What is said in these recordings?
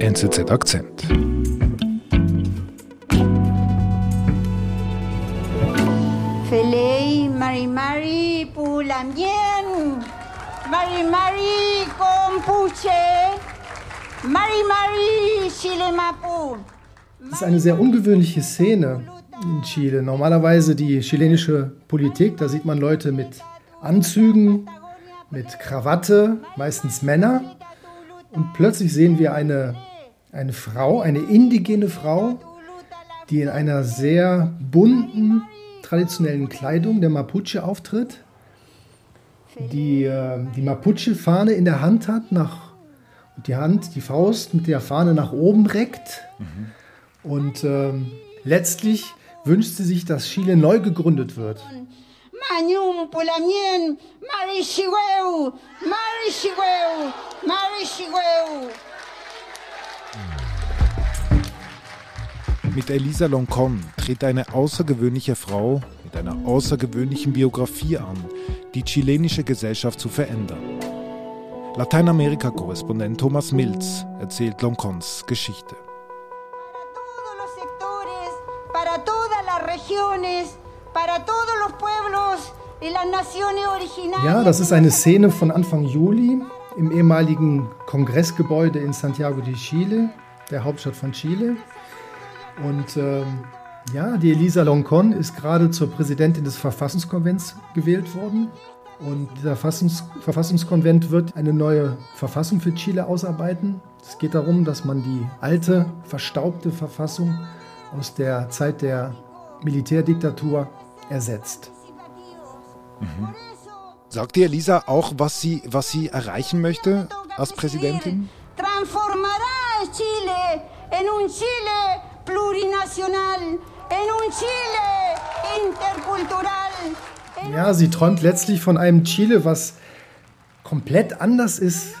NZZ Akzent. Felei Marimari Pulamien, Marimari Kompuche, Marimari Chilemapu. Das ist eine sehr ungewöhnliche Szene in Chile. Normalerweise die chilenische Politik, da sieht man Leute mit Anzügen, mit Krawatte, meistens Männer. Und plötzlich sehen wir eine, eine Frau, eine indigene Frau, die in einer sehr bunten, traditionellen Kleidung der Mapuche auftritt, die äh, die Mapuche-Fahne in der Hand hat, nach, die Hand, die Faust mit der Fahne nach oben reckt. Mhm. Und ähm, letztlich wünscht sie sich, dass Chile neu gegründet wird. Manyum Pulamien, Marishigueu, Marishigueu, Marishigueu. Mit Elisa Loncon tritt eine außergewöhnliche Frau mit einer außergewöhnlichen Biografie an, die chilenische Gesellschaft zu verändern. Lateinamerika-Korrespondent Thomas Mills erzählt Loncons Geschichte. Para todas las regiones, para todos los pueblos y las naciones originarias. Ja, das ist eine Szene von Anfang Juli im ehemaligen Kongressgebäude in Santiago de Chile, der Hauptstadt von Chile. Und ähm, ja, die Elisa Loncon ist gerade zur Präsidentin des Verfassungskonvents gewählt worden. Und dieser Fassungs Verfassungskonvent wird eine neue Verfassung für Chile ausarbeiten. Es geht darum, dass man die alte, verstaubte Verfassung aus der Zeit der Militärdiktatur ersetzt. Mhm. Sagt die Elisa auch, was sie, was sie erreichen möchte als Präsidentin? Transformará Chile en un Chile plurinacional, en un Chile intercultural. Ja, sie träumt letztlich von einem Chile, was komplett anders ist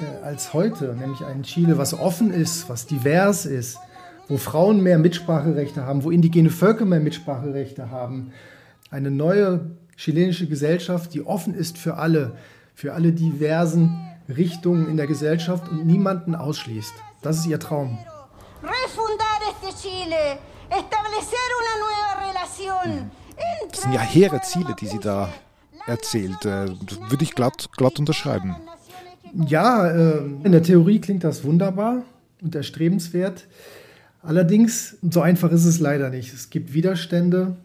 äh, als heute, nämlich ein Chile, was offen ist, was divers ist, wo Frauen mehr Mitspracherechte haben, wo indigene Völker mehr Mitspracherechte haben. Eine neue chilenische Gesellschaft, die offen ist für alle, für alle diversen Richtungen in der Gesellschaft und niemanden ausschließt. Das ist ihr Traum. Refundar este Chile, establecer una nueva relación. Das sind ja hehre Ziele, die sie da erzählt. Das würde ich glatt, glatt unterschreiben. Ja, äh, in der Theorie klingt das wunderbar und erstrebenswert. Allerdings, so einfach ist es leider nicht. Es gibt Widerstände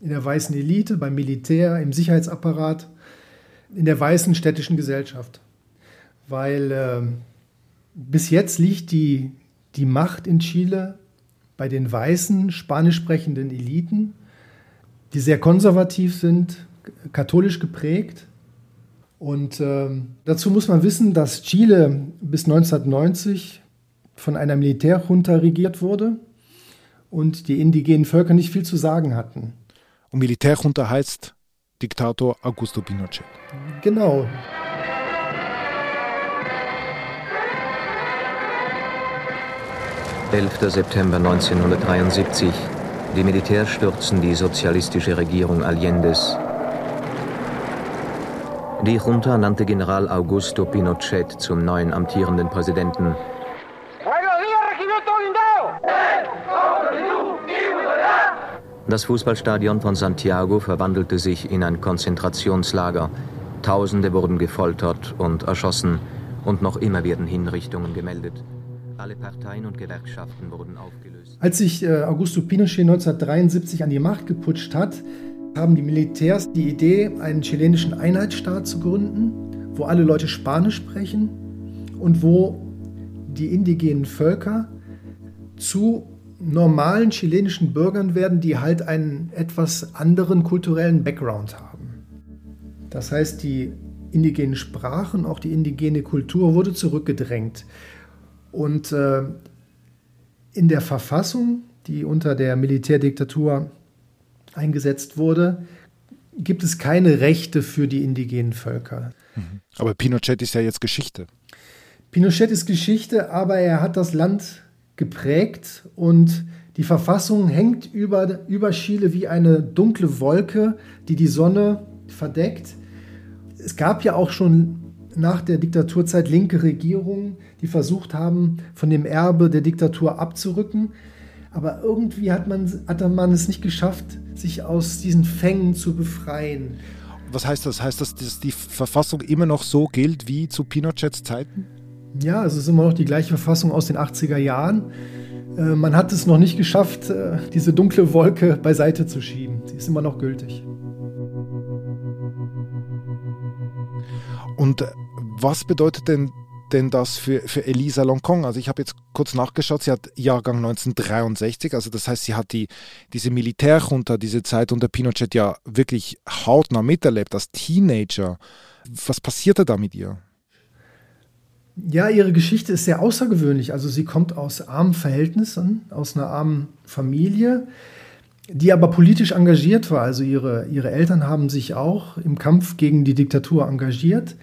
in der weißen Elite, beim Militär, im Sicherheitsapparat, in der weißen städtischen Gesellschaft. Weil äh, bis jetzt liegt die, die Macht in Chile bei den weißen, spanisch sprechenden Eliten, die sehr konservativ sind, katholisch geprägt. Und äh, dazu muss man wissen, dass Chile bis 1990 von einer Militärjunta regiert wurde und die indigenen Völker nicht viel zu sagen hatten. Und Militärjunta heißt Diktator Augusto Pinochet. Genau. Elfter September 1973. Die Militärs stürzen die sozialistische Regierung Allendes. Die Junta nannte General Augusto Pinochet zum neuen amtierenden Präsidenten. Das Fußballstadion von Santiago verwandelte sich in ein Konzentrationslager. Tausende wurden gefoltert und erschossen und noch immer werden Hinrichtungen gemeldet. Alle Parteien und Gewerkschaften wurden aufgelöst. Als sich äh, Augusto Pinochet 1973 an die Macht geputscht hat, haben die Militärs die Idee, einen chilenischen Einheitsstaat zu gründen, wo alle Leute Spanisch sprechen und wo die indigenen Völker zu normalen chilenischen Bürgern werden, die halt einen etwas anderen kulturellen Background haben. Das heißt, die indigenen Sprachen, auch die indigene Kultur wurde zurückgedrängt. Und äh, in der Verfassung, die unter der Militärdiktatur eingesetzt wurde, gibt es keine Rechte für die indigenen Völker. Aber Pinochet ist ja jetzt Geschichte. Pinochet ist Geschichte, aber er hat das Land geprägt und die Verfassung hängt über, über Chile wie eine dunkle Wolke, die die Sonne verdeckt. Es gab ja auch schon nach der Diktaturzeit linke Regierungen, die versucht haben, von dem Erbe der Diktatur abzurücken. Aber irgendwie hat man, hat man es nicht geschafft, sich aus diesen Fängen zu befreien. Was heißt das? Heißt das, dass die Verfassung immer noch so gilt wie zu Pinochets Zeiten? Ja, es ist immer noch die gleiche Verfassung aus den 80er Jahren. Äh, man hat es noch nicht geschafft, äh, diese dunkle Wolke beiseite zu schieben. Sie ist immer noch gültig. Und äh, was bedeutet denn, denn das für, für Elisa Loncon? Also ich habe jetzt kurz nachgeschaut, sie hat Jahrgang 1963, also das heißt, sie hat die, diese Militärjunta, diese Zeit unter Pinochet ja wirklich hautnah miterlebt als Teenager. Was passierte da mit ihr? Ja, ihre Geschichte ist sehr außergewöhnlich. Also sie kommt aus armen Verhältnissen, aus einer armen Familie, die aber politisch engagiert war. Also ihre, ihre Eltern haben sich auch im Kampf gegen die Diktatur engagiert.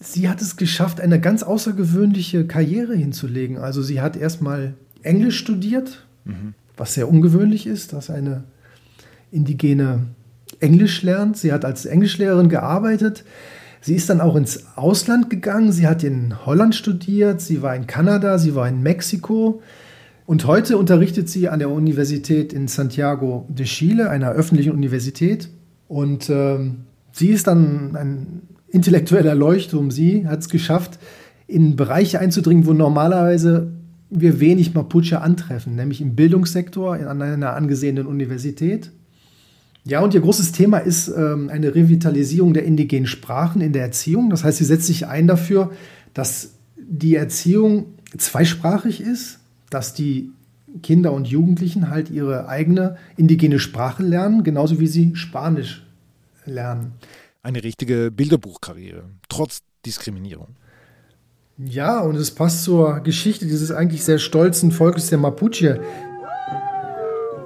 Sie hat es geschafft, eine ganz außergewöhnliche Karriere hinzulegen. Also sie hat erstmal Englisch studiert, mhm. was sehr ungewöhnlich ist, dass eine indigene Englisch lernt. Sie hat als Englischlehrerin gearbeitet. Sie ist dann auch ins Ausland gegangen. Sie hat in Holland studiert, sie war in Kanada, sie war in Mexiko. Und heute unterrichtet sie an der Universität in Santiago de Chile, einer öffentlichen Universität. Und ähm, sie ist dann ein intellektueller Leuchtturm. Sie hat es geschafft, in Bereiche einzudringen, wo normalerweise wir wenig Mapuche antreffen, nämlich im Bildungssektor an einer angesehenen Universität. Ja, und ihr großes Thema ist ähm, eine Revitalisierung der indigenen Sprachen in der Erziehung. Das heißt, sie setzt sich ein dafür, dass die Erziehung zweisprachig ist, dass die Kinder und Jugendlichen halt ihre eigene indigene Sprache lernen, genauso wie sie Spanisch lernen. Eine richtige Bilderbuchkarriere, trotz Diskriminierung. Ja, und es passt zur Geschichte dieses eigentlich sehr stolzen Volkes der Mapuche,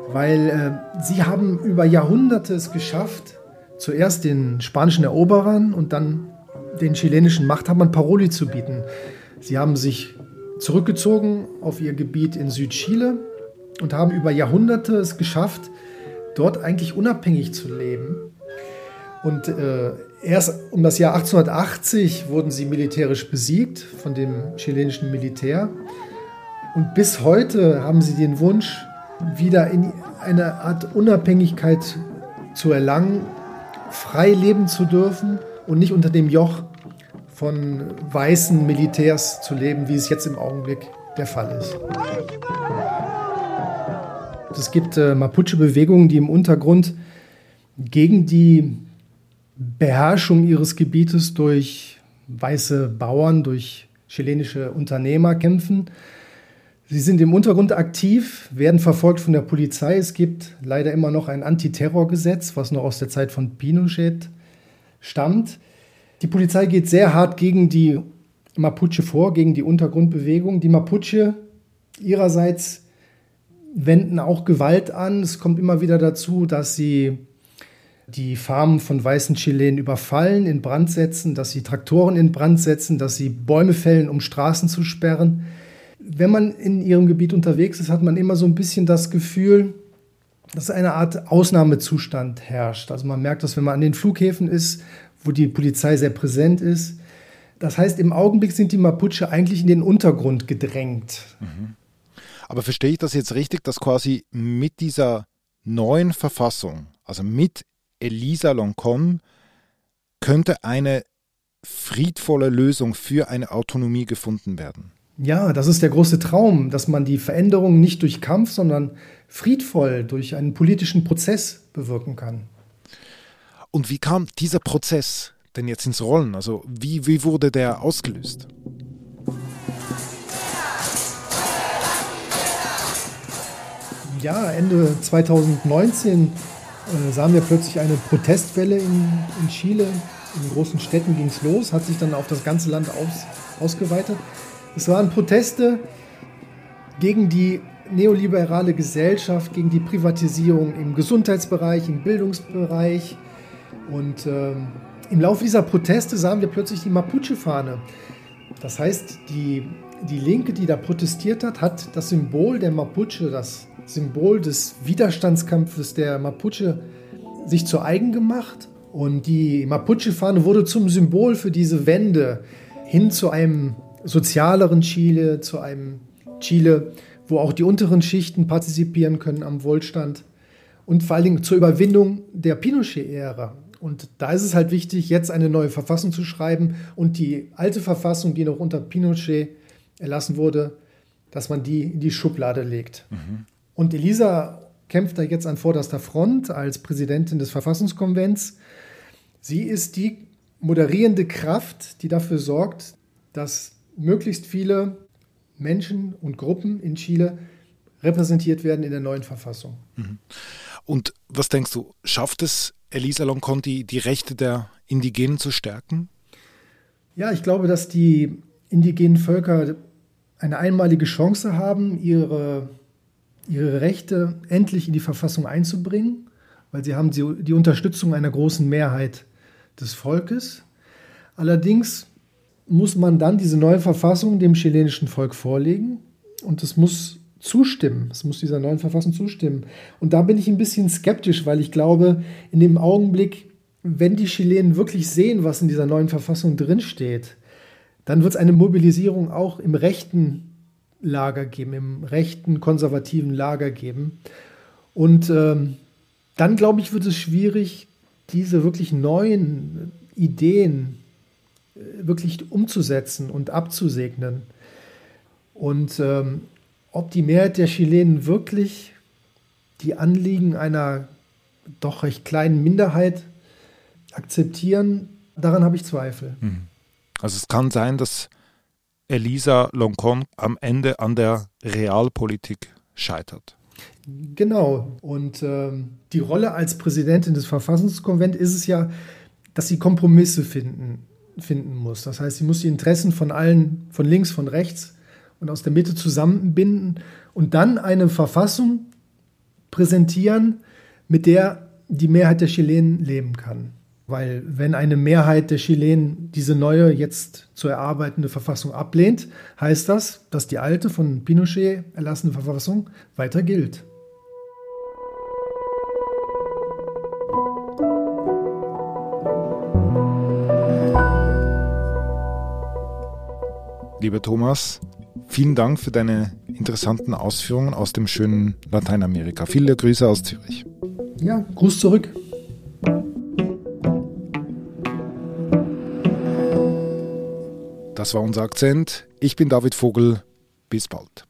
weil äh, sie haben über Jahrhunderte es geschafft, zuerst den spanischen Eroberern und dann den chilenischen Machthabern Paroli zu bieten. Sie haben sich zurückgezogen auf ihr Gebiet in Südchile und haben über Jahrhunderte es geschafft, dort eigentlich unabhängig zu leben. Und äh, erst um das Jahr 1880 wurden sie militärisch besiegt von dem chilenischen Militär. Und bis heute haben sie den Wunsch, wieder in eine Art Unabhängigkeit zu erlangen, frei leben zu dürfen und nicht unter dem Joch von weißen Militärs zu leben, wie es jetzt im Augenblick der Fall ist. Es gibt äh, Mapuche-Bewegungen, die im Untergrund gegen die Beherrschung ihres Gebietes durch weiße Bauern, durch chilenische Unternehmer kämpfen. Sie sind im Untergrund aktiv, werden verfolgt von der Polizei. Es gibt leider immer noch ein Antiterrorgesetz, was noch aus der Zeit von Pinochet stammt. Die Polizei geht sehr hart gegen die Mapuche vor, gegen die Untergrundbewegung. Die Mapuche ihrerseits wenden auch Gewalt an. Es kommt immer wieder dazu, dass sie die Farmen von weißen Chilenen überfallen, in Brand setzen, dass sie Traktoren in Brand setzen, dass sie Bäume fällen, um Straßen zu sperren wenn man in ihrem Gebiet unterwegs ist, hat man immer so ein bisschen das Gefühl, dass eine Art Ausnahmezustand herrscht. Also man merkt das, wenn man an den Flughäfen ist, wo die Polizei sehr präsent ist. Das heißt, im Augenblick sind die Mapuche eigentlich in den Untergrund gedrängt. Mhm. Aber verstehe ich das jetzt richtig, dass quasi mit dieser neuen Verfassung, also mit Elisa Loncon, könnte eine friedvolle Lösung für eine Autonomie gefunden werden? Ja, das ist der große Traum, dass man die Veränderung nicht durch Kampf, sondern friedvoll durch einen politischen Prozess bewirken kann. Und wie kam dieser Prozess denn jetzt ins Rollen? Also wie, wie wurde der ausgelöst? Ja, Ende 2019 äh, sahen wir plötzlich eine Protestwelle in, in Chile. In großen Städten ging es los, hat sich dann auf das ganze Land aus, ausgeweitet. Es waren Proteste gegen die neoliberale Gesellschaft, gegen die Privatisierung im Gesundheitsbereich, im Bildungsbereich. Und ähm, im Laufe dieser Proteste sahen wir plötzlich die Mapuche-Fahne. Das heißt, die, die Linke, die da protestiert hat, hat das Symbol der Mapuche, das Symbol des Widerstandskampfes der Mapuche sich zu eigen gemacht Und die Mapuche-Fahne wurde zum Symbol für diese Wende hin zu einem sozialeren Chile, zu einem Chile, wo auch die unteren Schichten partizipieren können am Wohlstand und vor allen Dingen zur Überwindung der Pinochet-Ära. Und da ist es halt wichtig, jetzt eine neue Verfassung zu schreiben und die alte Verfassung, die noch unter Pinochet erlassen wurde, dass man die in die Schublade legt. Mhm. Und Elisa kämpft da jetzt an vorderster Front als Präsidentin des Verfassungskonvents. Sie ist die moderierende Kraft, die dafür sorgt, dass möglichst viele Menschen und Gruppen in Chile repräsentiert werden in der neuen Verfassung. Mhm. Und was denkst du, schafft es Elisa Lonconti, die Rechte der Indigenen zu stärken? Ja, ich glaube, dass die indigenen Völker eine einmalige Chance haben, ihre, ihre Rechte endlich in die Verfassung einzubringen, weil sie haben die, die Unterstützung einer großen Mehrheit des Volkes. Allerdings muss man dann diese neue Verfassung dem chilenischen Volk vorlegen und es muss zustimmen. Es muss dieser neuen Verfassung zustimmen. Und da bin ich ein bisschen skeptisch, weil ich glaube, in dem Augenblick, wenn die Chilenen wirklich sehen, was in dieser neuen Verfassung drinsteht, dann wird es eine Mobilisierung auch im rechten Lager geben, im rechten konservativen Lager geben. Und ähm, dann, glaube ich, wird es schwierig, diese wirklich neuen Ideen äh, wirklich umzusetzen und abzusegnen. Und ähm, ob die Mehrheit der Chilenen wirklich die Anliegen einer doch recht kleinen Minderheit akzeptieren, daran habe ich Zweifel. Mhm. Also es kann sein, dass Elisa Loncon am Ende an der Realpolitik scheitert. Genau. Und ähm, die Rolle als Präsidentin des Verfassungskonvents ist es ja, dass sie Kompromisse finden, finden muss. Das heißt, sie muss die Interessen von allen, von links, von rechts und aus der Mitte zusammenbinden und dann eine Verfassung präsentieren, mit der die Mehrheit der Chilenen leben kann. Weil wenn eine Mehrheit der Chilenen diese neue, jetzt zu erarbeitende Verfassung ablehnt, heißt das, dass die alte von Pinochet erlassene Verfassung weiter gilt. Lieber Thomas, vielen Dank für deine interessanten Ausführungen aus dem schönen Lateinamerika. Viele Grüße aus Zürich. Ja, Gruß zurück. Das war unser Akzent. Ich bin David Vogel. Bis bald.